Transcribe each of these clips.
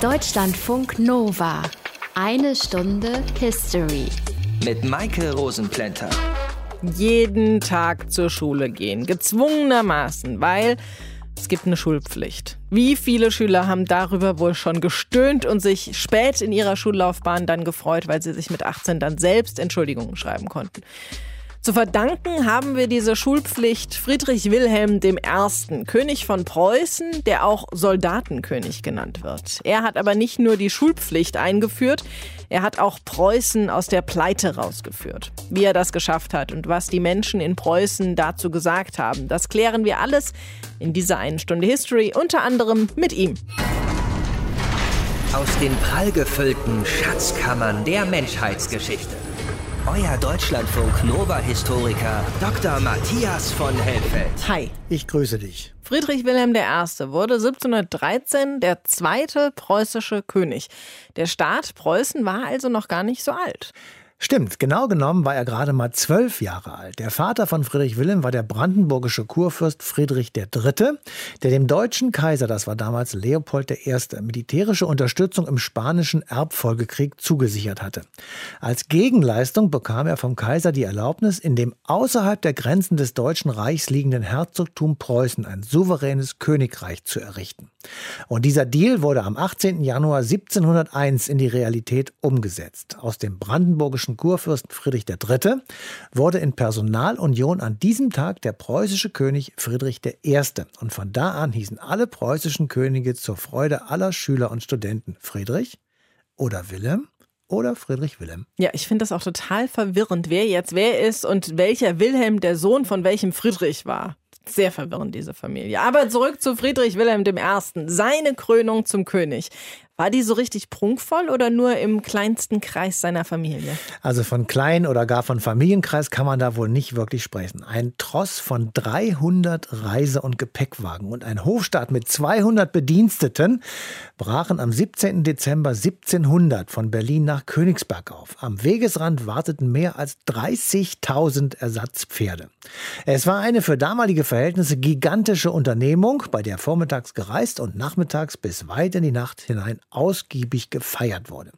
Deutschlandfunk Nova. Eine Stunde History. Mit Maike Rosenplanter. Jeden Tag zur Schule gehen, gezwungenermaßen, weil es gibt eine Schulpflicht. Wie viele Schüler haben darüber wohl schon gestöhnt und sich spät in ihrer Schullaufbahn dann gefreut, weil sie sich mit 18 dann selbst Entschuldigungen schreiben konnten. Zu verdanken haben wir diese Schulpflicht Friedrich Wilhelm I., König von Preußen, der auch Soldatenkönig genannt wird. Er hat aber nicht nur die Schulpflicht eingeführt, er hat auch Preußen aus der Pleite rausgeführt. Wie er das geschafft hat und was die Menschen in Preußen dazu gesagt haben, das klären wir alles in dieser einen Stunde History, unter anderem mit ihm. Aus den prallgefüllten Schatzkammern der Menschheitsgeschichte euer Deutschlandfunk Nova-Historiker Dr. Matthias von Helfeld. Hi. Ich grüße dich. Friedrich Wilhelm I. wurde 1713 der zweite preußische König. Der Staat Preußen war also noch gar nicht so alt. Stimmt, genau genommen war er gerade mal zwölf Jahre alt. Der Vater von Friedrich Wilhelm war der brandenburgische Kurfürst Friedrich III., der dem deutschen Kaiser, das war damals Leopold I., militärische Unterstützung im spanischen Erbfolgekrieg zugesichert hatte. Als Gegenleistung bekam er vom Kaiser die Erlaubnis, in dem außerhalb der Grenzen des Deutschen Reichs liegenden Herzogtum Preußen ein souveränes Königreich zu errichten. Und dieser Deal wurde am 18. Januar 1701 in die Realität umgesetzt. Aus dem brandenburgischen Kurfürsten Friedrich III. wurde in Personalunion an diesem Tag der preußische König Friedrich I. Und von da an hießen alle preußischen Könige zur Freude aller Schüler und Studenten Friedrich oder Wilhelm oder Friedrich Wilhelm. Ja, ich finde das auch total verwirrend, wer jetzt wer ist und welcher Wilhelm der Sohn von welchem Friedrich war. Sehr verwirrend, diese Familie. Aber zurück zu Friedrich Wilhelm I., seine Krönung zum König. War die so richtig prunkvoll oder nur im kleinsten Kreis seiner Familie? Also von klein oder gar von Familienkreis kann man da wohl nicht wirklich sprechen. Ein Tross von 300 Reise- und Gepäckwagen und ein Hofstaat mit 200 Bediensteten brachen am 17. Dezember 1700 von Berlin nach Königsberg auf. Am Wegesrand warteten mehr als 30.000 Ersatzpferde. Es war eine für damalige Verhältnisse gigantische Unternehmung, bei der vormittags gereist und nachmittags bis weit in die Nacht hinein ausgiebig gefeiert wurde.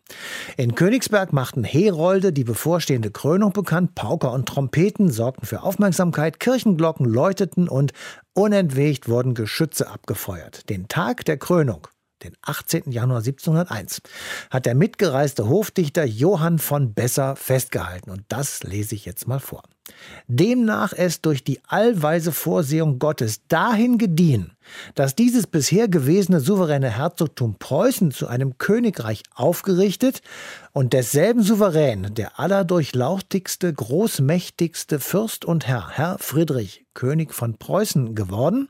In Königsberg machten Herolde die bevorstehende Krönung bekannt, Pauker und Trompeten sorgten für Aufmerksamkeit, Kirchenglocken läuteten und unentwegt wurden Geschütze abgefeuert. Den Tag der Krönung den 18. Januar 1701, hat der mitgereiste Hofdichter Johann von Besser festgehalten. Und das lese ich jetzt mal vor. Demnach es durch die allweise Vorsehung Gottes dahin gediehen, dass dieses bisher gewesene souveräne Herzogtum Preußen zu einem Königreich aufgerichtet und desselben Souverän, der allerdurchlauchtigste, großmächtigste Fürst und Herr, Herr Friedrich, König von Preußen geworden,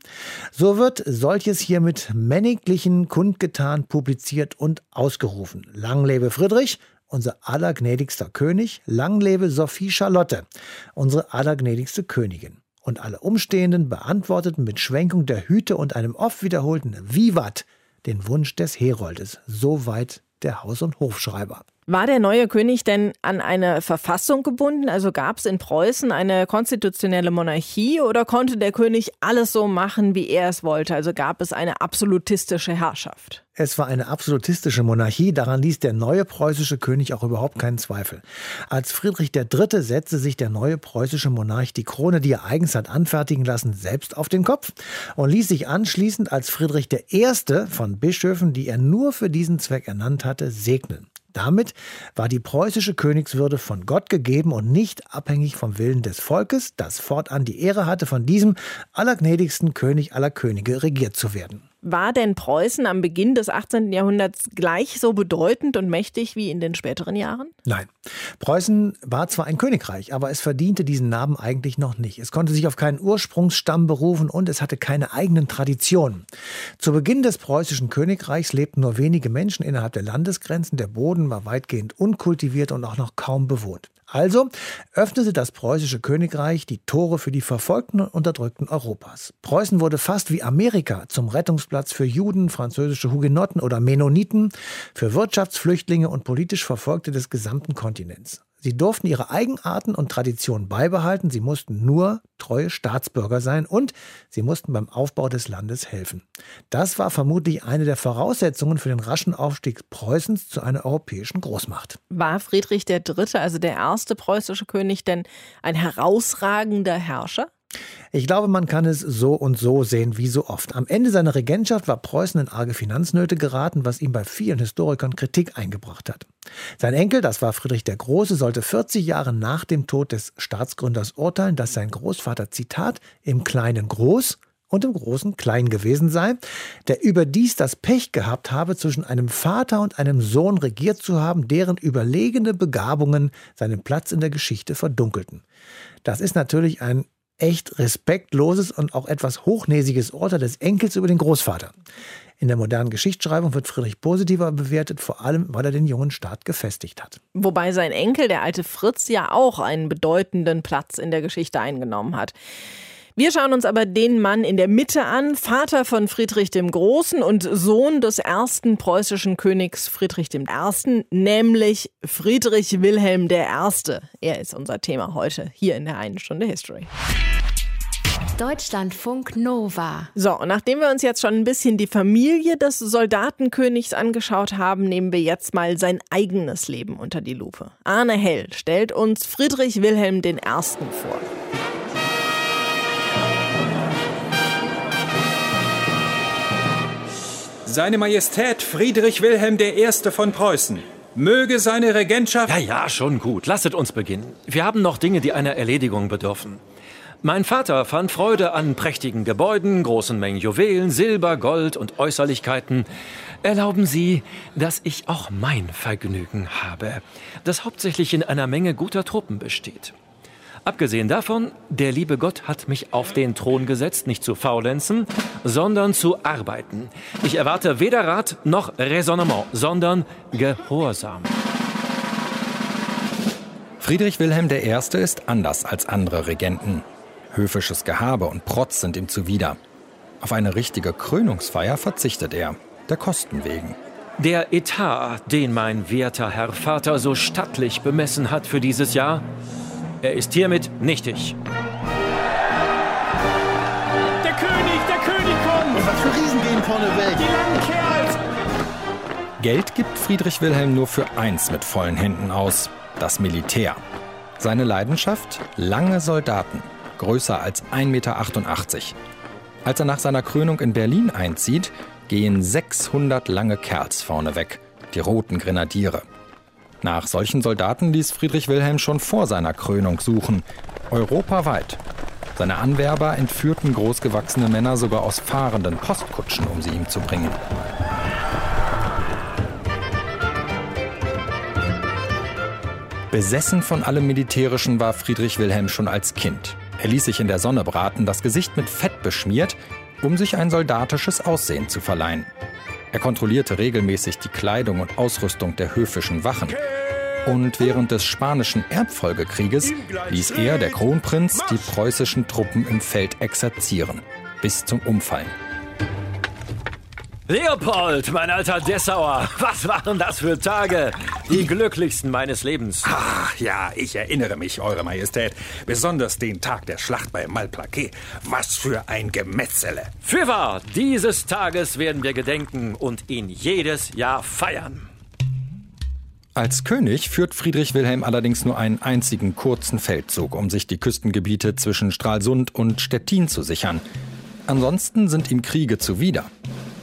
so wird solches hiermit männiglichen kundgetan, publiziert und ausgerufen. Lang lebe Friedrich unser allergnädigster König, lang lebe Sophie Charlotte, unsere allergnädigste Königin. Und alle Umstehenden beantworteten mit Schwenkung der Hüte und einem oft wiederholten Vivat den Wunsch des Heroldes. Soweit der Haus- und Hofschreiber. War der neue König denn an eine Verfassung gebunden? Also gab es in Preußen eine konstitutionelle Monarchie oder konnte der König alles so machen, wie er es wollte? Also gab es eine absolutistische Herrschaft? Es war eine absolutistische Monarchie, daran ließ der neue preußische König auch überhaupt keinen Zweifel. Als Friedrich III. setzte sich der neue preußische Monarch die Krone, die er eigens hat anfertigen lassen, selbst auf den Kopf und ließ sich anschließend als Friedrich I. von Bischöfen, die er nur für diesen Zweck ernannt hatte, segnen. Damit war die preußische Königswürde von Gott gegeben und nicht abhängig vom Willen des Volkes, das fortan die Ehre hatte, von diesem allergnädigsten König aller Könige regiert zu werden. War denn Preußen am Beginn des 18. Jahrhunderts gleich so bedeutend und mächtig wie in den späteren Jahren? Nein. Preußen war zwar ein Königreich, aber es verdiente diesen Namen eigentlich noch nicht. Es konnte sich auf keinen Ursprungsstamm berufen und es hatte keine eigenen Traditionen. Zu Beginn des preußischen Königreichs lebten nur wenige Menschen innerhalb der Landesgrenzen. Der Boden war weitgehend unkultiviert und auch noch kaum bewohnt. Also öffnete das preußische Königreich die Tore für die verfolgten und unterdrückten Europas. Preußen wurde fast wie Amerika zum Rettungsplatz für Juden, französische Hugenotten oder Mennoniten, für Wirtschaftsflüchtlinge und politisch Verfolgte des gesamten Kontinents. Sie durften ihre Eigenarten und Traditionen beibehalten, sie mussten nur treue Staatsbürger sein und sie mussten beim Aufbau des Landes helfen. Das war vermutlich eine der Voraussetzungen für den raschen Aufstieg Preußens zu einer europäischen Großmacht. War Friedrich III., also der erste preußische König, denn ein herausragender Herrscher? Ich glaube, man kann es so und so sehen wie so oft. Am Ende seiner Regentschaft war Preußen in arge Finanznöte geraten, was ihm bei vielen Historikern Kritik eingebracht hat. Sein Enkel, das war Friedrich der Große, sollte 40 Jahre nach dem Tod des Staatsgründers urteilen, dass sein Großvater, Zitat, im Kleinen groß und im Großen klein gewesen sei, der überdies das Pech gehabt habe, zwischen einem Vater und einem Sohn regiert zu haben, deren überlegene Begabungen seinen Platz in der Geschichte verdunkelten. Das ist natürlich ein echt respektloses und auch etwas hochnäsiges Urteil des Enkels über den Großvater. In der modernen Geschichtsschreibung wird Friedrich positiver bewertet, vor allem weil er den jungen Staat gefestigt hat. Wobei sein Enkel, der alte Fritz, ja auch einen bedeutenden Platz in der Geschichte eingenommen hat. Wir schauen uns aber den Mann in der Mitte an, Vater von Friedrich dem Großen und Sohn des ersten preußischen Königs Friedrich I., nämlich Friedrich Wilhelm I. Er ist unser Thema heute hier in der einen Stunde History. Deutschlandfunk Nova. So, und nachdem wir uns jetzt schon ein bisschen die Familie des Soldatenkönigs angeschaut haben, nehmen wir jetzt mal sein eigenes Leben unter die Lupe. Arne Hell stellt uns Friedrich Wilhelm I. vor. Seine Majestät Friedrich Wilhelm I. von Preußen. Möge seine Regentschaft. Ja, ja, schon gut. Lasset uns beginnen. Wir haben noch Dinge, die einer Erledigung bedürfen. Mein Vater fand Freude an prächtigen Gebäuden, großen Mengen Juwelen, Silber, Gold und Äußerlichkeiten. Erlauben Sie, dass ich auch mein Vergnügen habe, das hauptsächlich in einer Menge guter Truppen besteht. Abgesehen davon, der liebe Gott hat mich auf den Thron gesetzt, nicht zu faulenzen, sondern zu arbeiten. Ich erwarte weder Rat noch Raisonnement, sondern Gehorsam. Friedrich Wilhelm I. ist anders als andere Regenten. Höfisches Gehabe und Protz sind ihm zuwider. Auf eine richtige Krönungsfeier verzichtet er, der Kosten wegen. Der Etat, den mein werter Herr Vater so stattlich bemessen hat für dieses Jahr, er ist hiermit nichtig. Der König, der König kommt! Und was für Riesen gehen vorne weg? Die langen Kerls! Geld gibt Friedrich Wilhelm nur für eins mit vollen Händen aus: das Militär. Seine Leidenschaft? Lange Soldaten, größer als 1,88 Meter. Als er nach seiner Krönung in Berlin einzieht, gehen 600 lange Kerls vorne weg, die roten Grenadiere. Nach solchen Soldaten ließ Friedrich Wilhelm schon vor seiner Krönung suchen, europaweit. Seine Anwerber entführten großgewachsene Männer sogar aus fahrenden Postkutschen, um sie ihm zu bringen. Besessen von allem Militärischen war Friedrich Wilhelm schon als Kind. Er ließ sich in der Sonne braten, das Gesicht mit Fett beschmiert, um sich ein soldatisches Aussehen zu verleihen. Er kontrollierte regelmäßig die Kleidung und Ausrüstung der höfischen Wachen. Und während des Spanischen Erbfolgekrieges ließ er, der Kronprinz, die preußischen Truppen im Feld exerzieren, bis zum Umfallen. Leopold, mein alter Dessauer, was waren das für Tage? Die glücklichsten meines Lebens. Ach ja, ich erinnere mich, Eure Majestät. Besonders den Tag der Schlacht bei Malplaquet. Was für ein Gemetzele. Fürwahr, dieses Tages werden wir gedenken und ihn jedes Jahr feiern. Als König führt Friedrich Wilhelm allerdings nur einen einzigen kurzen Feldzug, um sich die Küstengebiete zwischen Stralsund und Stettin zu sichern. Ansonsten sind ihm Kriege zuwider.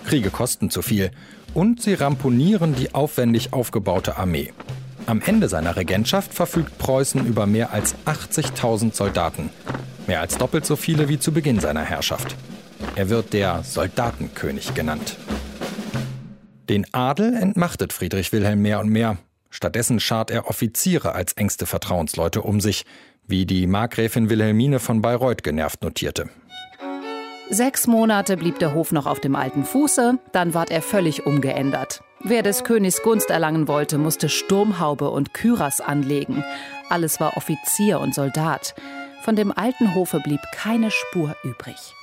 Kriege kosten zu viel und sie ramponieren die aufwendig aufgebaute Armee. Am Ende seiner Regentschaft verfügt Preußen über mehr als 80.000 Soldaten, mehr als doppelt so viele wie zu Beginn seiner Herrschaft. Er wird der Soldatenkönig genannt. Den Adel entmachtet Friedrich Wilhelm mehr und mehr. Stattdessen schart er Offiziere als engste Vertrauensleute um sich, wie die Markgräfin Wilhelmine von Bayreuth genervt notierte. Sechs Monate blieb der Hof noch auf dem alten Fuße, dann ward er völlig umgeändert. Wer des Königs Gunst erlangen wollte, musste Sturmhaube und Kyras anlegen. Alles war Offizier und Soldat. Von dem alten Hofe blieb keine Spur übrig.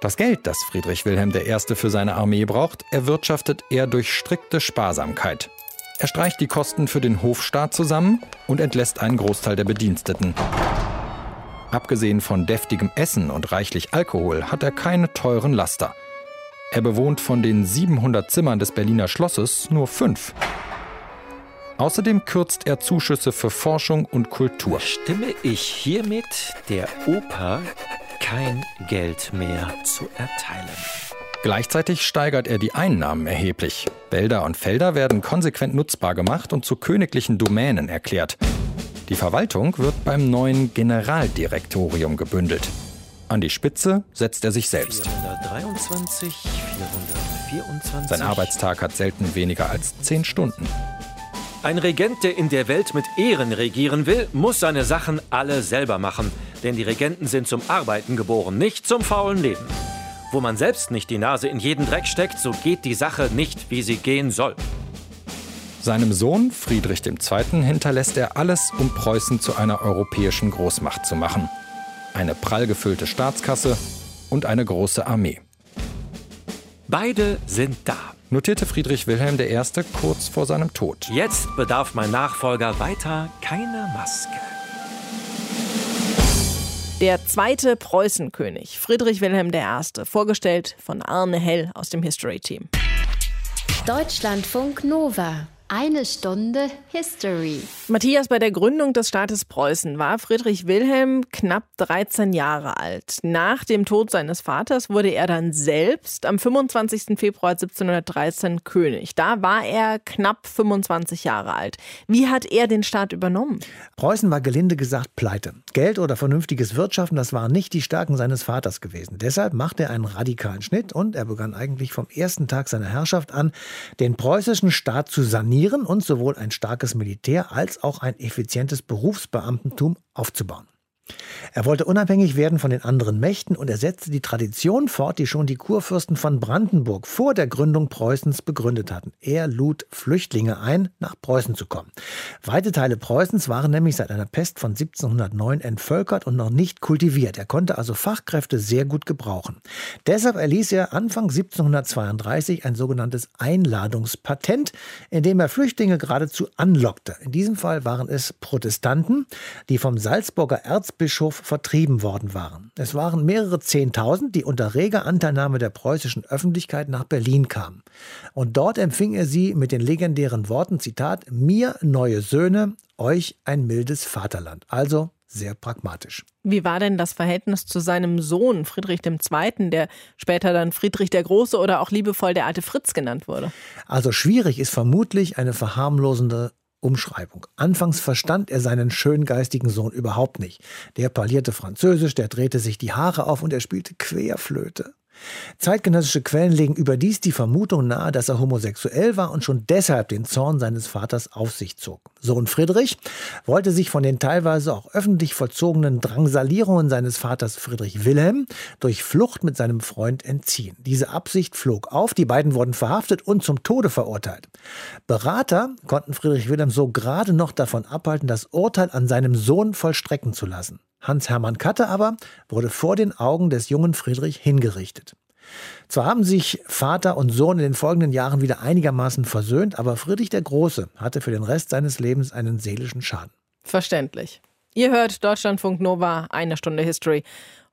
Das Geld, das Friedrich Wilhelm I. für seine Armee braucht, erwirtschaftet er durch strikte Sparsamkeit. Er streicht die Kosten für den Hofstaat zusammen und entlässt einen Großteil der Bediensteten. Abgesehen von deftigem Essen und reichlich Alkohol hat er keine teuren Laster. Er bewohnt von den 700 Zimmern des Berliner Schlosses nur fünf. Außerdem kürzt er Zuschüsse für Forschung und Kultur. Stimme ich hiermit der Oper kein Geld mehr zu erteilen. Gleichzeitig steigert er die Einnahmen erheblich. Wälder und Felder werden konsequent nutzbar gemacht und zu königlichen Domänen erklärt. Die Verwaltung wird beim neuen Generaldirektorium gebündelt. An die Spitze setzt er sich selbst. 423, 424. Sein Arbeitstag hat selten weniger als zehn Stunden. Ein Regent, der in der Welt mit Ehren regieren will, muss seine Sachen alle selber machen. Denn die Regenten sind zum Arbeiten geboren, nicht zum faulen Leben. Wo man selbst nicht die Nase in jeden Dreck steckt, so geht die Sache nicht, wie sie gehen soll. Seinem Sohn Friedrich II. hinterlässt er alles, um Preußen zu einer europäischen Großmacht zu machen. Eine prall gefüllte Staatskasse und eine große Armee. Beide sind da. Notierte Friedrich Wilhelm I. kurz vor seinem Tod. Jetzt bedarf mein Nachfolger weiter keiner Maske. Der zweite Preußenkönig, Friedrich Wilhelm I., vorgestellt von Arne Hell aus dem History Team. Deutschlandfunk Nova. Eine Stunde History. Matthias, bei der Gründung des Staates Preußen war Friedrich Wilhelm knapp 13 Jahre alt. Nach dem Tod seines Vaters wurde er dann selbst am 25. Februar 1713 König. Da war er knapp 25 Jahre alt. Wie hat er den Staat übernommen? Preußen war gelinde gesagt pleite. Geld oder vernünftiges Wirtschaften, das waren nicht die Stärken seines Vaters gewesen. Deshalb machte er einen radikalen Schnitt und er begann eigentlich vom ersten Tag seiner Herrschaft an, den preußischen Staat zu sanieren trainieren und sowohl ein starkes Militär als auch ein effizientes Berufsbeamtentum aufzubauen. Er wollte unabhängig werden von den anderen Mächten und er setzte die Tradition fort, die schon die Kurfürsten von Brandenburg vor der Gründung Preußens begründet hatten. Er lud Flüchtlinge ein, nach Preußen zu kommen. Weite Teile Preußens waren nämlich seit einer Pest von 1709 entvölkert und noch nicht kultiviert. Er konnte also Fachkräfte sehr gut gebrauchen. Deshalb erließ er Anfang 1732 ein sogenanntes Einladungspatent, in dem er Flüchtlinge geradezu anlockte. In diesem Fall waren es Protestanten, die vom Salzburger Erzbischof vertrieben worden waren. Es waren mehrere Zehntausend, die unter reger Anteilnahme der preußischen Öffentlichkeit nach Berlin kamen. Und dort empfing er sie mit den legendären Worten, Zitat, mir neue Söhne, euch ein mildes Vaterland. Also sehr pragmatisch. Wie war denn das Verhältnis zu seinem Sohn Friedrich II., der später dann Friedrich der Große oder auch liebevoll der alte Fritz genannt wurde? Also schwierig ist vermutlich eine verharmlosende Umschreibung. Anfangs verstand er seinen schöngeistigen Sohn überhaupt nicht. Der parlierte Französisch, der drehte sich die Haare auf und er spielte Querflöte. Zeitgenössische Quellen legen überdies die Vermutung nahe, dass er homosexuell war und schon deshalb den Zorn seines Vaters auf sich zog. Sohn Friedrich wollte sich von den teilweise auch öffentlich vollzogenen Drangsalierungen seines Vaters Friedrich Wilhelm durch Flucht mit seinem Freund entziehen. Diese Absicht flog auf, die beiden wurden verhaftet und zum Tode verurteilt. Berater konnten Friedrich Wilhelm so gerade noch davon abhalten, das Urteil an seinem Sohn vollstrecken zu lassen. Hans-Hermann Katte aber wurde vor den Augen des jungen Friedrich hingerichtet. Zwar haben sich Vater und Sohn in den folgenden Jahren wieder einigermaßen versöhnt, aber Friedrich der Große hatte für den Rest seines Lebens einen seelischen Schaden. Verständlich. Ihr hört Deutschlandfunk Nova, eine Stunde History.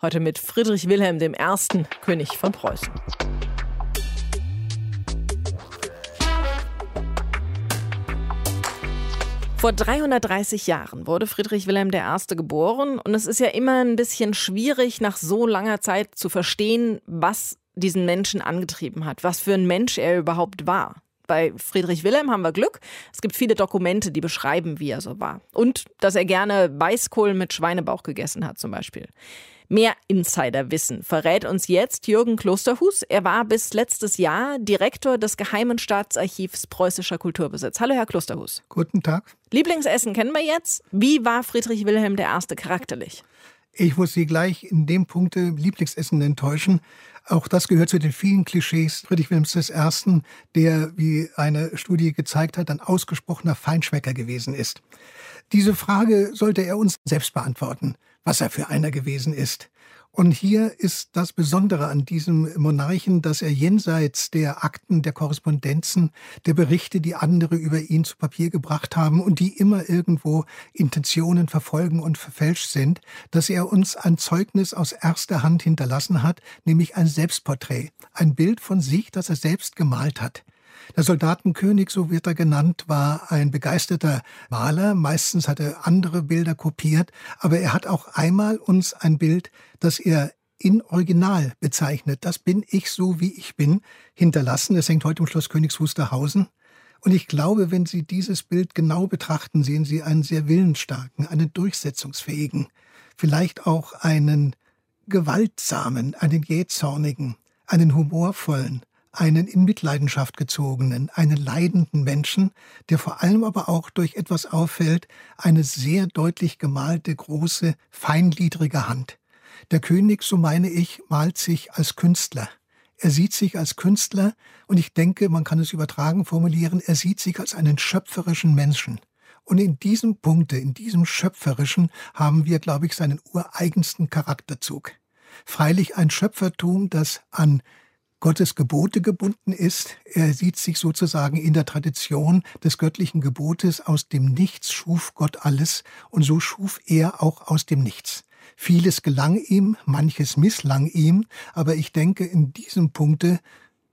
Heute mit Friedrich Wilhelm I., König von Preußen. Vor 330 Jahren wurde Friedrich Wilhelm I. geboren und es ist ja immer ein bisschen schwierig, nach so langer Zeit zu verstehen, was diesen Menschen angetrieben hat, was für ein Mensch er überhaupt war. Bei Friedrich Wilhelm haben wir Glück. Es gibt viele Dokumente, die beschreiben, wie er so war. Und dass er gerne Weißkohl mit Schweinebauch gegessen hat, zum Beispiel. Mehr Insiderwissen verrät uns jetzt Jürgen Klosterhus. Er war bis letztes Jahr Direktor des Geheimen Staatsarchivs Preußischer Kulturbesitz. Hallo, Herr Klosterhus. Guten Tag. Lieblingsessen kennen wir jetzt. Wie war Friedrich Wilhelm I. charakterlich? Ich muss Sie gleich in dem Punkt Lieblingsessen enttäuschen. Auch das gehört zu den vielen Klischees Friedrich Wilhelms I., der, wie eine Studie gezeigt hat, ein ausgesprochener Feinschmecker gewesen ist. Diese Frage sollte er uns selbst beantworten was er für einer gewesen ist. Und hier ist das Besondere an diesem Monarchen, dass er jenseits der Akten, der Korrespondenzen, der Berichte, die andere über ihn zu Papier gebracht haben und die immer irgendwo Intentionen verfolgen und verfälscht sind, dass er uns ein Zeugnis aus erster Hand hinterlassen hat, nämlich ein Selbstporträt, ein Bild von sich, das er selbst gemalt hat. Der Soldatenkönig, so wird er genannt, war ein begeisterter Maler. Meistens hat er andere Bilder kopiert, aber er hat auch einmal uns ein Bild, das er in Original bezeichnet. Das bin ich so, wie ich bin, hinterlassen. Es hängt heute im Schloss Königs Wusterhausen. Und ich glaube, wenn Sie dieses Bild genau betrachten, sehen Sie einen sehr willensstarken, einen durchsetzungsfähigen, vielleicht auch einen gewaltsamen, einen jähzornigen, einen humorvollen, einen in Mitleidenschaft gezogenen, einen leidenden Menschen, der vor allem aber auch durch etwas auffällt, eine sehr deutlich gemalte, große, feingliedrige Hand. Der König, so meine ich, malt sich als Künstler. Er sieht sich als Künstler und ich denke, man kann es übertragen formulieren, er sieht sich als einen schöpferischen Menschen. Und in diesem Punkte, in diesem schöpferischen, haben wir, glaube ich, seinen ureigensten Charakterzug. Freilich ein Schöpfertum, das an Gottes Gebote gebunden ist. Er sieht sich sozusagen in der Tradition des göttlichen Gebotes. Aus dem Nichts schuf Gott alles und so schuf er auch aus dem Nichts. Vieles gelang ihm, manches misslang ihm, aber ich denke, in diesem Punkte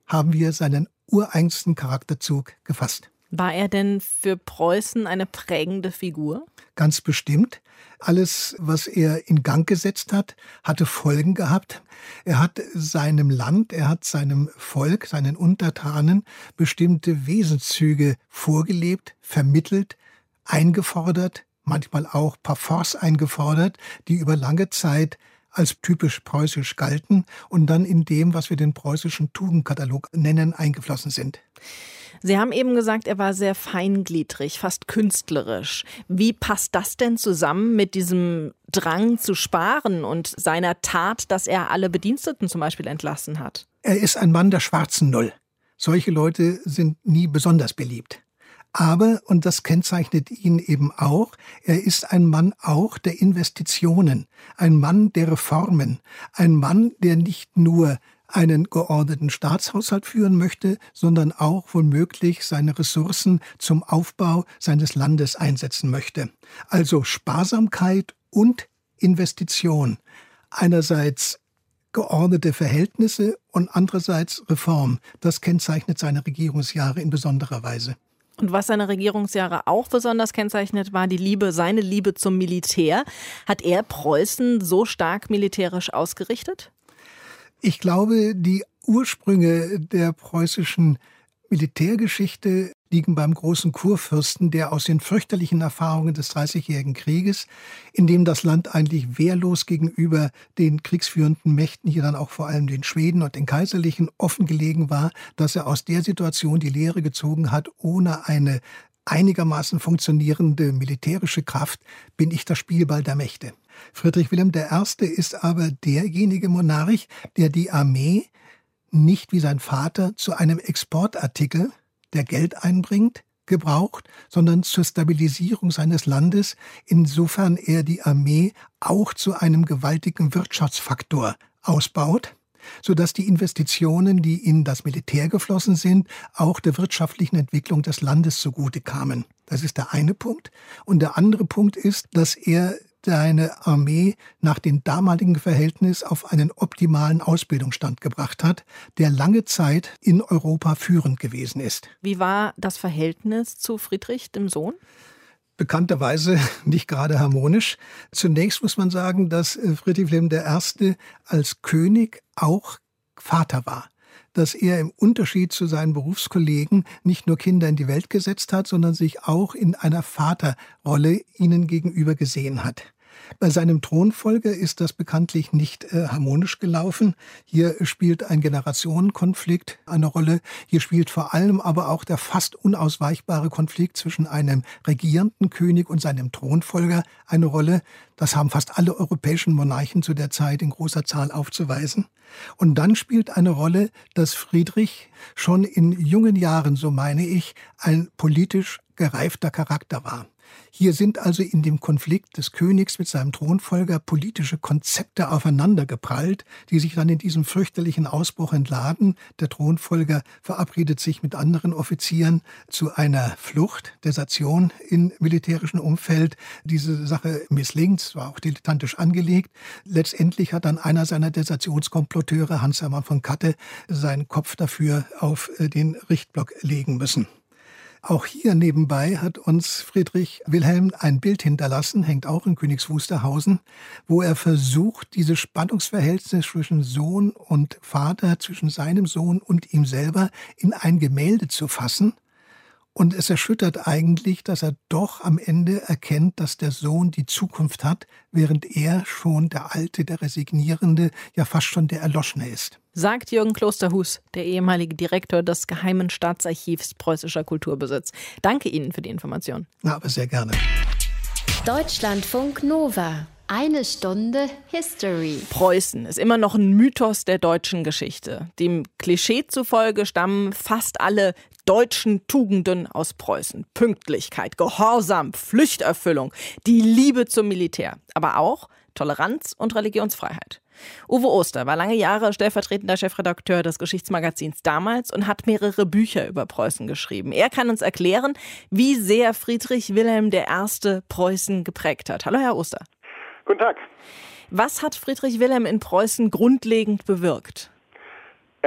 haben wir seinen ureigensten Charakterzug gefasst. War er denn für Preußen eine prägende Figur? Ganz bestimmt. Alles, was er in Gang gesetzt hat, hatte Folgen gehabt. Er hat seinem Land, er hat seinem Volk, seinen Untertanen bestimmte Wesenszüge vorgelebt, vermittelt, eingefordert, manchmal auch par force eingefordert, die über lange Zeit als typisch preußisch galten und dann in dem, was wir den preußischen Tugendkatalog nennen, eingeflossen sind. Sie haben eben gesagt, er war sehr feingliedrig, fast künstlerisch. Wie passt das denn zusammen mit diesem Drang zu sparen und seiner Tat, dass er alle Bediensteten zum Beispiel entlassen hat? Er ist ein Mann der schwarzen Null. Solche Leute sind nie besonders beliebt. Aber, und das kennzeichnet ihn eben auch, er ist ein Mann auch der Investitionen, ein Mann der Reformen, ein Mann, der nicht nur einen geordneten Staatshaushalt führen möchte, sondern auch womöglich seine Ressourcen zum Aufbau seines Landes einsetzen möchte. Also Sparsamkeit und Investition. Einerseits geordnete Verhältnisse und andererseits Reform. Das kennzeichnet seine Regierungsjahre in besonderer Weise. Und was seine Regierungsjahre auch besonders kennzeichnet, war die Liebe, seine Liebe zum Militär. Hat er Preußen so stark militärisch ausgerichtet? Ich glaube, die Ursprünge der preußischen Militärgeschichte liegen beim großen Kurfürsten, der aus den fürchterlichen Erfahrungen des Dreißigjährigen Krieges, in dem das Land eigentlich wehrlos gegenüber den kriegsführenden Mächten, hier dann auch vor allem den Schweden und den Kaiserlichen, offengelegen war, dass er aus der Situation die Lehre gezogen hat, ohne eine einigermaßen funktionierende militärische Kraft bin ich der Spielball der Mächte. Friedrich Wilhelm I. ist aber derjenige Monarch, der die Armee nicht wie sein Vater zu einem Exportartikel, der Geld einbringt, gebraucht, sondern zur Stabilisierung seines Landes, insofern er die Armee auch zu einem gewaltigen Wirtschaftsfaktor ausbaut, sodass die Investitionen, die in das Militär geflossen sind, auch der wirtschaftlichen Entwicklung des Landes zugute kamen. Das ist der eine Punkt. Und der andere Punkt ist, dass er seine Armee nach dem damaligen Verhältnis auf einen optimalen Ausbildungsstand gebracht hat, der lange Zeit in Europa führend gewesen ist. Wie war das Verhältnis zu Friedrich, dem Sohn? Bekannterweise nicht gerade harmonisch. Zunächst muss man sagen, dass äh, Friedrich Wilhelm I. als König auch Vater war dass er im Unterschied zu seinen Berufskollegen nicht nur Kinder in die Welt gesetzt hat, sondern sich auch in einer Vaterrolle ihnen gegenüber gesehen hat. Bei seinem Thronfolger ist das bekanntlich nicht äh, harmonisch gelaufen. Hier spielt ein Generationenkonflikt eine Rolle. Hier spielt vor allem aber auch der fast unausweichbare Konflikt zwischen einem regierenden König und seinem Thronfolger eine Rolle. Das haben fast alle europäischen Monarchen zu der Zeit in großer Zahl aufzuweisen. Und dann spielt eine Rolle, dass Friedrich schon in jungen Jahren, so meine ich, ein politisch gereifter Charakter war. Hier sind also in dem Konflikt des Königs mit seinem Thronfolger politische Konzepte aufeinandergeprallt, die sich dann in diesem fürchterlichen Ausbruch entladen. Der Thronfolger verabredet sich mit anderen Offizieren zu einer Flucht, Desertion in militärischen Umfeld. Diese Sache misslingt, es war auch dilettantisch angelegt. Letztendlich hat dann einer seiner Desertionskomploteure, Hans-Hermann von Katte, seinen Kopf dafür auf äh, den Richtblock legen müssen. Auch hier nebenbei hat uns Friedrich Wilhelm ein Bild hinterlassen, hängt auch in Königs Wusterhausen, wo er versucht, diese Spannungsverhältnisse zwischen Sohn und Vater, zwischen seinem Sohn und ihm selber in ein Gemälde zu fassen. Und es erschüttert eigentlich, dass er doch am Ende erkennt, dass der Sohn die Zukunft hat, während er schon der Alte, der Resignierende, ja fast schon der Erloschene ist sagt Jürgen Klosterhus, der ehemalige Direktor des Geheimen Staatsarchivs Preußischer Kulturbesitz. Danke Ihnen für die Information. Na, aber sehr gerne. Deutschlandfunk Nova. Eine Stunde History. Preußen ist immer noch ein Mythos der deutschen Geschichte. Dem Klischee zufolge stammen fast alle deutschen Tugenden aus Preußen. Pünktlichkeit, Gehorsam, Pflichterfüllung, die Liebe zum Militär, aber auch Toleranz und Religionsfreiheit. Uwe Oster war lange Jahre stellvertretender Chefredakteur des Geschichtsmagazins damals und hat mehrere Bücher über Preußen geschrieben. Er kann uns erklären, wie sehr Friedrich Wilhelm I. Preußen geprägt hat. Hallo, Herr Oster. Guten Tag. Was hat Friedrich Wilhelm in Preußen grundlegend bewirkt?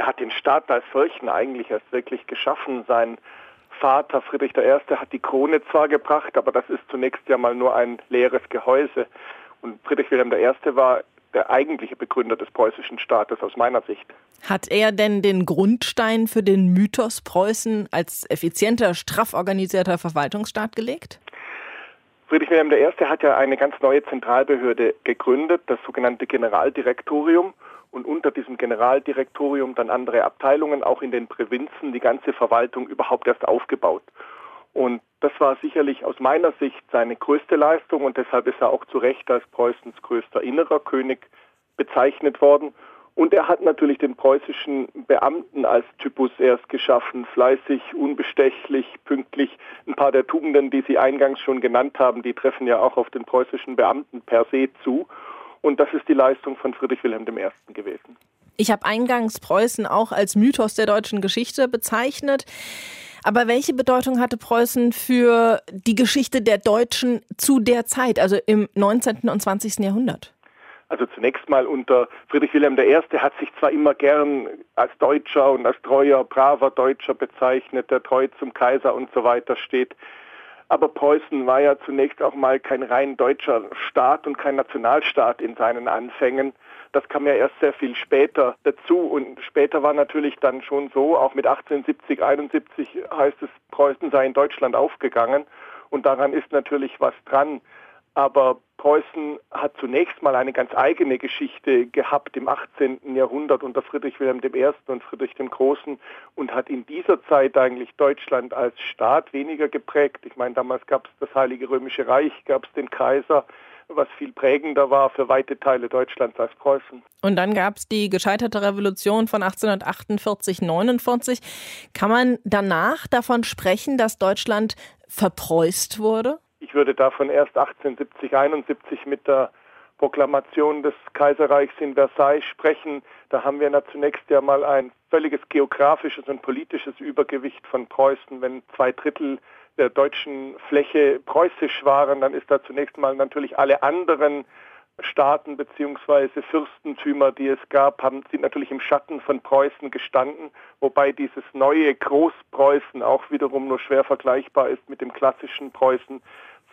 Er hat den Staat als solchen eigentlich erst wirklich geschaffen. Sein Vater Friedrich I. hat die Krone zwar gebracht, aber das ist zunächst ja mal nur ein leeres Gehäuse. Und Friedrich Wilhelm I. war der eigentliche Begründer des preußischen Staates aus meiner Sicht. Hat er denn den Grundstein für den Mythos Preußen als effizienter, straff organisierter Verwaltungsstaat gelegt? Friedrich Wilhelm I. hat ja eine ganz neue Zentralbehörde gegründet, das sogenannte Generaldirektorium und unter diesem Generaldirektorium dann andere Abteilungen, auch in den Provinzen, die ganze Verwaltung überhaupt erst aufgebaut. Und das war sicherlich aus meiner Sicht seine größte Leistung und deshalb ist er auch zu Recht als Preußens größter innerer König bezeichnet worden. Und er hat natürlich den preußischen Beamten als Typus erst geschaffen, fleißig, unbestechlich, pünktlich. Ein paar der Tugenden, die Sie eingangs schon genannt haben, die treffen ja auch auf den preußischen Beamten per se zu. Und das ist die Leistung von Friedrich Wilhelm I. gewesen. Ich habe eingangs Preußen auch als Mythos der deutschen Geschichte bezeichnet. Aber welche Bedeutung hatte Preußen für die Geschichte der Deutschen zu der Zeit, also im 19. und 20. Jahrhundert? Also zunächst mal unter Friedrich Wilhelm I. hat sich zwar immer gern als Deutscher und als treuer, braver Deutscher bezeichnet, der treu zum Kaiser und so weiter steht. Aber Preußen war ja zunächst auch mal kein rein deutscher Staat und kein Nationalstaat in seinen Anfängen. Das kam ja erst sehr viel später dazu und später war natürlich dann schon so, auch mit 1870, 71 heißt es, Preußen sei in Deutschland aufgegangen und daran ist natürlich was dran. Aber Preußen hat zunächst mal eine ganz eigene Geschichte gehabt im 18. Jahrhundert unter Friedrich Wilhelm I. und Friedrich dem Großen und hat in dieser Zeit eigentlich Deutschland als Staat weniger geprägt. Ich meine, damals gab es das Heilige Römische Reich, gab es den Kaiser, was viel prägender war für weite Teile Deutschlands als Preußen. Und dann gab es die gescheiterte Revolution von 1848, 49. Kann man danach davon sprechen, dass Deutschland verpreußt wurde? Ich würde davon erst 1870, 71 mit der Proklamation des Kaiserreichs in Versailles sprechen. Da haben wir zunächst ja mal ein völliges geografisches und politisches Übergewicht von Preußen, wenn zwei Drittel der deutschen Fläche preußisch waren, dann ist da zunächst mal natürlich alle anderen Staaten bzw. Fürstentümer, die es gab, haben, sind natürlich im Schatten von Preußen gestanden, wobei dieses neue Großpreußen auch wiederum nur schwer vergleichbar ist mit dem klassischen Preußen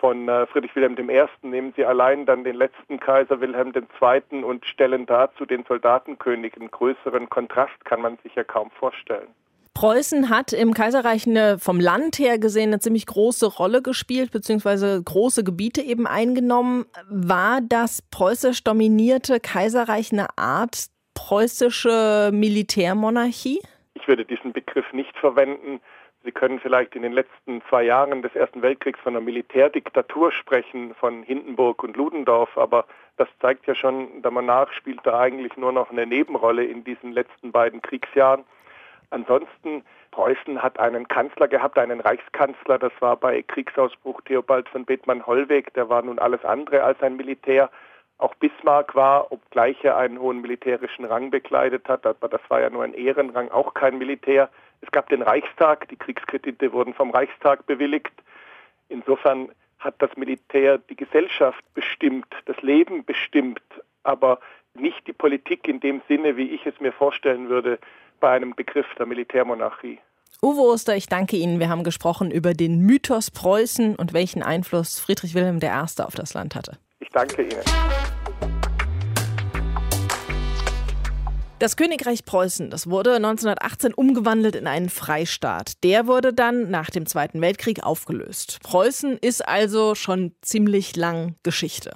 von äh, Friedrich Wilhelm I. Nehmen Sie allein dann den letzten Kaiser Wilhelm II. und stellen dazu den Soldatenkönig. Einen größeren Kontrast kann man sich ja kaum vorstellen. Preußen hat im Kaiserreich eine, vom Land her gesehen eine ziemlich große Rolle gespielt, beziehungsweise große Gebiete eben eingenommen. War das preußisch dominierte Kaiserreich eine Art preußische Militärmonarchie? Ich würde diesen Begriff nicht verwenden. Sie können vielleicht in den letzten zwei Jahren des Ersten Weltkriegs von einer Militärdiktatur sprechen, von Hindenburg und Ludendorff, aber das zeigt ja schon, der Monarch spielt da eigentlich nur noch eine Nebenrolle in diesen letzten beiden Kriegsjahren. Ansonsten Preußen hat einen Kanzler gehabt, einen Reichskanzler, das war bei Kriegsausbruch Theobald von Bethmann-Hollweg, der war nun alles andere als ein Militär. Auch Bismarck war, obgleich er einen hohen militärischen Rang bekleidet hat, aber das war ja nur ein Ehrenrang, auch kein Militär. Es gab den Reichstag, die Kriegskredite wurden vom Reichstag bewilligt. Insofern hat das Militär die Gesellschaft bestimmt, das Leben bestimmt, aber nicht die Politik in dem Sinne, wie ich es mir vorstellen würde bei einem Begriff der Militärmonarchie. Uwe Oster, ich danke Ihnen. Wir haben gesprochen über den Mythos Preußen und welchen Einfluss Friedrich Wilhelm I. auf das Land hatte. Ich danke Ihnen. Das Königreich Preußen, das wurde 1918 umgewandelt in einen Freistaat. Der wurde dann nach dem Zweiten Weltkrieg aufgelöst. Preußen ist also schon ziemlich lang Geschichte.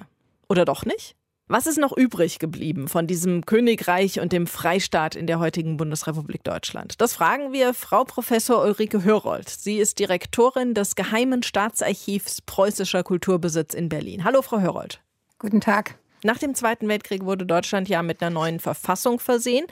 Oder doch nicht? Was ist noch übrig geblieben von diesem Königreich und dem Freistaat in der heutigen Bundesrepublik Deutschland? Das fragen wir Frau Professor Ulrike Hörold. Sie ist Direktorin des Geheimen Staatsarchivs Preußischer Kulturbesitz in Berlin. Hallo, Frau Hörold. Guten Tag. Nach dem Zweiten Weltkrieg wurde Deutschland ja mit einer neuen Verfassung versehen.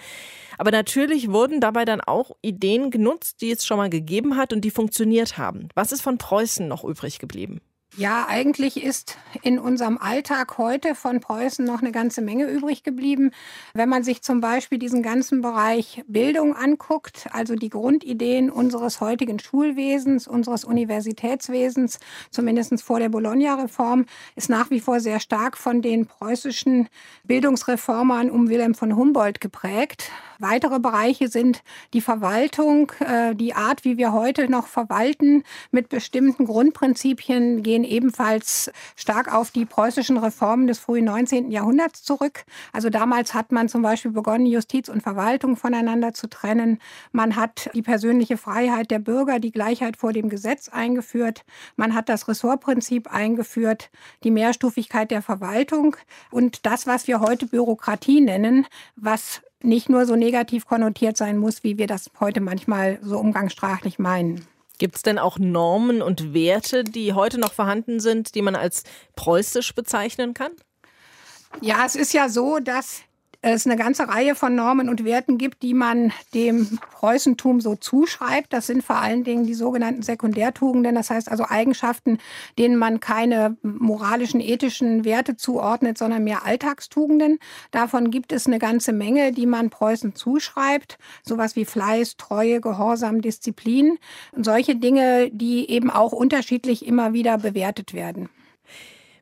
Aber natürlich wurden dabei dann auch Ideen genutzt, die es schon mal gegeben hat und die funktioniert haben. Was ist von Preußen noch übrig geblieben? Ja, eigentlich ist in unserem Alltag heute von Preußen noch eine ganze Menge übrig geblieben. Wenn man sich zum Beispiel diesen ganzen Bereich Bildung anguckt, also die Grundideen unseres heutigen Schulwesens, unseres Universitätswesens, zumindest vor der Bologna-Reform, ist nach wie vor sehr stark von den preußischen Bildungsreformern um Wilhelm von Humboldt geprägt. Weitere Bereiche sind die Verwaltung, äh, die Art, wie wir heute noch verwalten, mit bestimmten Grundprinzipien gehen ebenfalls stark auf die preußischen Reformen des frühen 19. Jahrhunderts zurück. Also damals hat man zum Beispiel begonnen, Justiz und Verwaltung voneinander zu trennen. Man hat die persönliche Freiheit der Bürger, die Gleichheit vor dem Gesetz eingeführt. Man hat das Ressortprinzip eingeführt, die Mehrstufigkeit der Verwaltung und das, was wir heute Bürokratie nennen, was nicht nur so negativ konnotiert sein muss, wie wir das heute manchmal so umgangssprachlich meinen. Gibt es denn auch Normen und Werte, die heute noch vorhanden sind, die man als preußisch bezeichnen kann? Ja, es ist ja so, dass es eine ganze Reihe von Normen und Werten gibt, die man dem Preußentum so zuschreibt. Das sind vor allen Dingen die sogenannten Sekundärtugenden, das heißt also Eigenschaften, denen man keine moralischen, ethischen Werte zuordnet, sondern mehr Alltagstugenden. Davon gibt es eine ganze Menge, die man Preußen zuschreibt. Sowas wie Fleiß, Treue, Gehorsam, Disziplin. Und solche Dinge, die eben auch unterschiedlich immer wieder bewertet werden.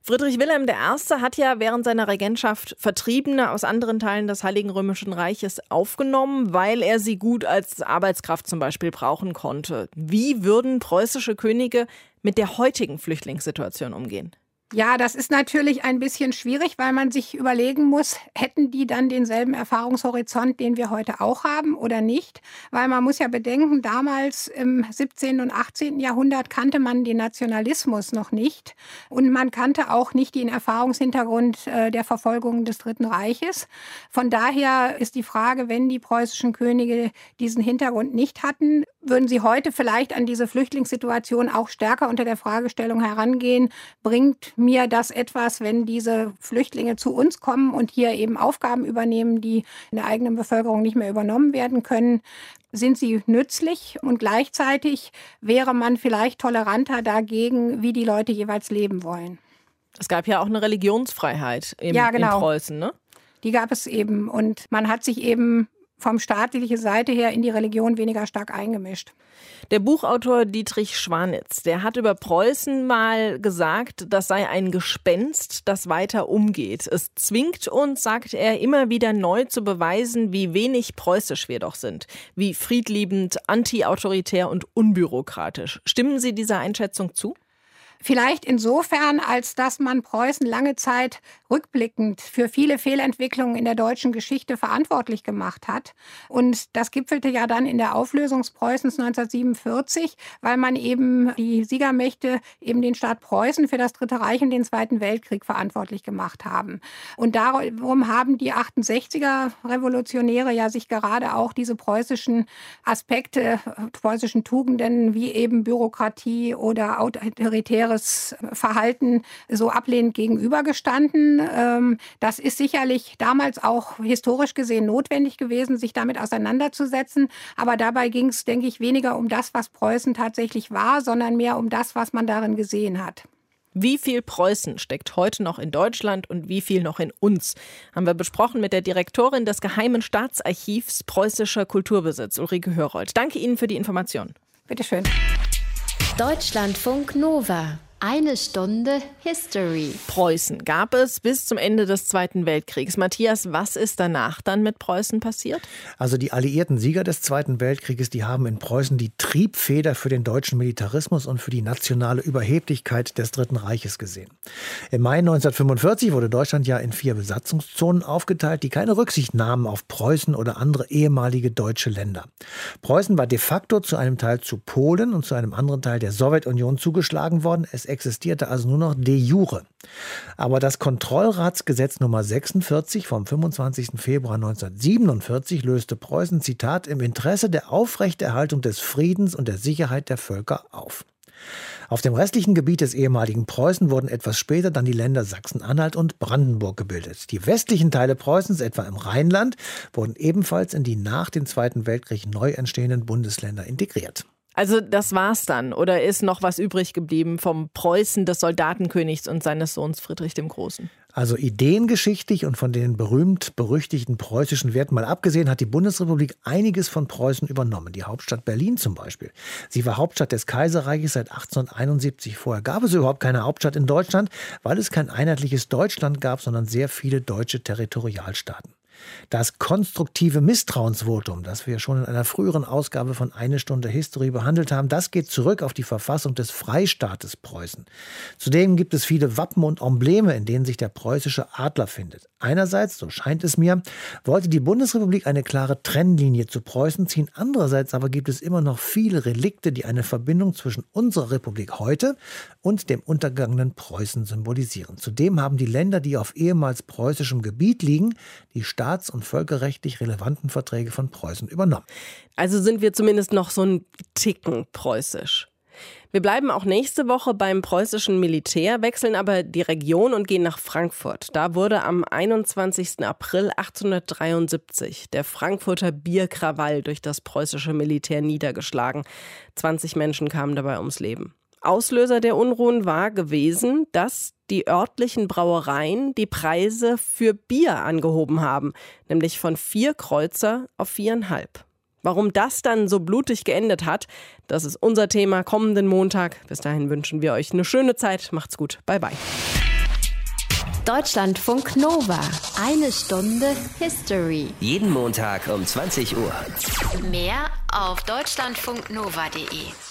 Friedrich Wilhelm I. hat ja während seiner Regentschaft Vertriebene aus anderen Teilen des Heiligen Römischen Reiches aufgenommen, weil er sie gut als Arbeitskraft zum Beispiel brauchen konnte. Wie würden preußische Könige mit der heutigen Flüchtlingssituation umgehen? Ja, das ist natürlich ein bisschen schwierig, weil man sich überlegen muss, hätten die dann denselben Erfahrungshorizont, den wir heute auch haben oder nicht? Weil man muss ja bedenken, damals im 17. und 18. Jahrhundert kannte man den Nationalismus noch nicht und man kannte auch nicht den Erfahrungshintergrund äh, der Verfolgung des Dritten Reiches. Von daher ist die Frage, wenn die preußischen Könige diesen Hintergrund nicht hatten, würden sie heute vielleicht an diese Flüchtlingssituation auch stärker unter der Fragestellung herangehen, bringt mir das etwas, wenn diese Flüchtlinge zu uns kommen und hier eben Aufgaben übernehmen, die in der eigenen Bevölkerung nicht mehr übernommen werden können? Sind sie nützlich und gleichzeitig wäre man vielleicht toleranter dagegen, wie die Leute jeweils leben wollen? Es gab ja auch eine Religionsfreiheit im, ja, genau. in Preußen, ne? Die gab es eben. Und man hat sich eben vom staatlichen Seite her in die Religion weniger stark eingemischt. Der Buchautor Dietrich Schwanitz, der hat über Preußen mal gesagt, das sei ein Gespenst, das weiter umgeht. Es zwingt uns, sagt er, immer wieder neu zu beweisen, wie wenig preußisch wir doch sind, wie friedliebend, antiautoritär und unbürokratisch. Stimmen Sie dieser Einschätzung zu? Vielleicht insofern, als dass man Preußen lange Zeit rückblickend für viele Fehlentwicklungen in der deutschen Geschichte verantwortlich gemacht hat. Und das gipfelte ja dann in der Auflösung Preußens 1947, weil man eben die Siegermächte eben den Staat Preußen für das Dritte Reich und den Zweiten Weltkrieg verantwortlich gemacht haben. Und darum haben die 68er Revolutionäre ja sich gerade auch diese preußischen Aspekte, preußischen Tugenden wie eben Bürokratie oder autoritäre autoritäres Verhalten so ablehnend gegenübergestanden. Ähm, das ist sicherlich damals auch historisch gesehen notwendig gewesen, sich damit auseinanderzusetzen. Aber dabei ging es, denke ich, weniger um das, was Preußen tatsächlich war, sondern mehr um das, was man darin gesehen hat. Wie viel Preußen steckt heute noch in Deutschland und wie viel noch in uns? Haben wir besprochen mit der Direktorin des Geheimen Staatsarchivs Preußischer Kulturbesitz, Ulrike Hörold. Danke Ihnen für die Information. Bitte schön. Deutschlandfunk Nova. Eine Stunde History. Preußen gab es bis zum Ende des Zweiten Weltkriegs. Matthias, was ist danach dann mit Preußen passiert? Also die alliierten Sieger des Zweiten Weltkrieges, die haben in Preußen die Triebfeder für den deutschen Militarismus und für die nationale Überheblichkeit des Dritten Reiches gesehen. Im Mai 1945 wurde Deutschland ja in vier Besatzungszonen aufgeteilt, die keine Rücksicht nahmen auf Preußen oder andere ehemalige deutsche Länder. Preußen war de facto zu einem Teil zu Polen und zu einem anderen Teil der Sowjetunion zugeschlagen worden. Es existierte also nur noch de jure. Aber das Kontrollratsgesetz Nummer 46 vom 25. Februar 1947 löste Preußen, Zitat, im Interesse der Aufrechterhaltung des Friedens und der Sicherheit der Völker auf. Auf dem restlichen Gebiet des ehemaligen Preußen wurden etwas später dann die Länder Sachsen-Anhalt und Brandenburg gebildet. Die westlichen Teile Preußens, etwa im Rheinland, wurden ebenfalls in die nach dem Zweiten Weltkrieg neu entstehenden Bundesländer integriert. Also das war's dann. Oder ist noch was übrig geblieben vom Preußen des Soldatenkönigs und seines Sohns Friedrich dem Großen? Also ideengeschichtlich und von den berühmt-berüchtigten preußischen Werten mal abgesehen, hat die Bundesrepublik einiges von Preußen übernommen. Die Hauptstadt Berlin zum Beispiel. Sie war Hauptstadt des Kaiserreiches seit 1871. Vorher gab es überhaupt keine Hauptstadt in Deutschland, weil es kein einheitliches Deutschland gab, sondern sehr viele deutsche Territorialstaaten. Das konstruktive Misstrauensvotum, das wir schon in einer früheren Ausgabe von Eine Stunde History behandelt haben, das geht zurück auf die Verfassung des Freistaates Preußen. Zudem gibt es viele Wappen und Embleme, in denen sich der preußische Adler findet. Einerseits, so scheint es mir, wollte die Bundesrepublik eine klare Trennlinie zu Preußen ziehen. Andererseits aber gibt es immer noch viele Relikte, die eine Verbindung zwischen unserer Republik heute und dem untergangenen Preußen symbolisieren. Zudem haben die Länder, die auf ehemals preußischem Gebiet liegen, die Staat staats- und völkerrechtlich relevanten Verträge von Preußen übernommen. Also sind wir zumindest noch so ein Ticken preußisch. Wir bleiben auch nächste Woche beim preußischen Militär, wechseln aber die Region und gehen nach Frankfurt. Da wurde am 21. April 1873 der Frankfurter Bierkrawall durch das preußische Militär niedergeschlagen. 20 Menschen kamen dabei ums Leben. Auslöser der Unruhen war gewesen, dass die örtlichen Brauereien die Preise für Bier angehoben haben, nämlich von vier Kreuzer auf viereinhalb. Warum das dann so blutig geendet hat, das ist unser Thema kommenden Montag. Bis dahin wünschen wir euch eine schöne Zeit. Macht's gut. Bye bye. Deutschlandfunk Nova. Eine Stunde History. Jeden Montag um 20 Uhr. Mehr auf deutschlandfunknova.de.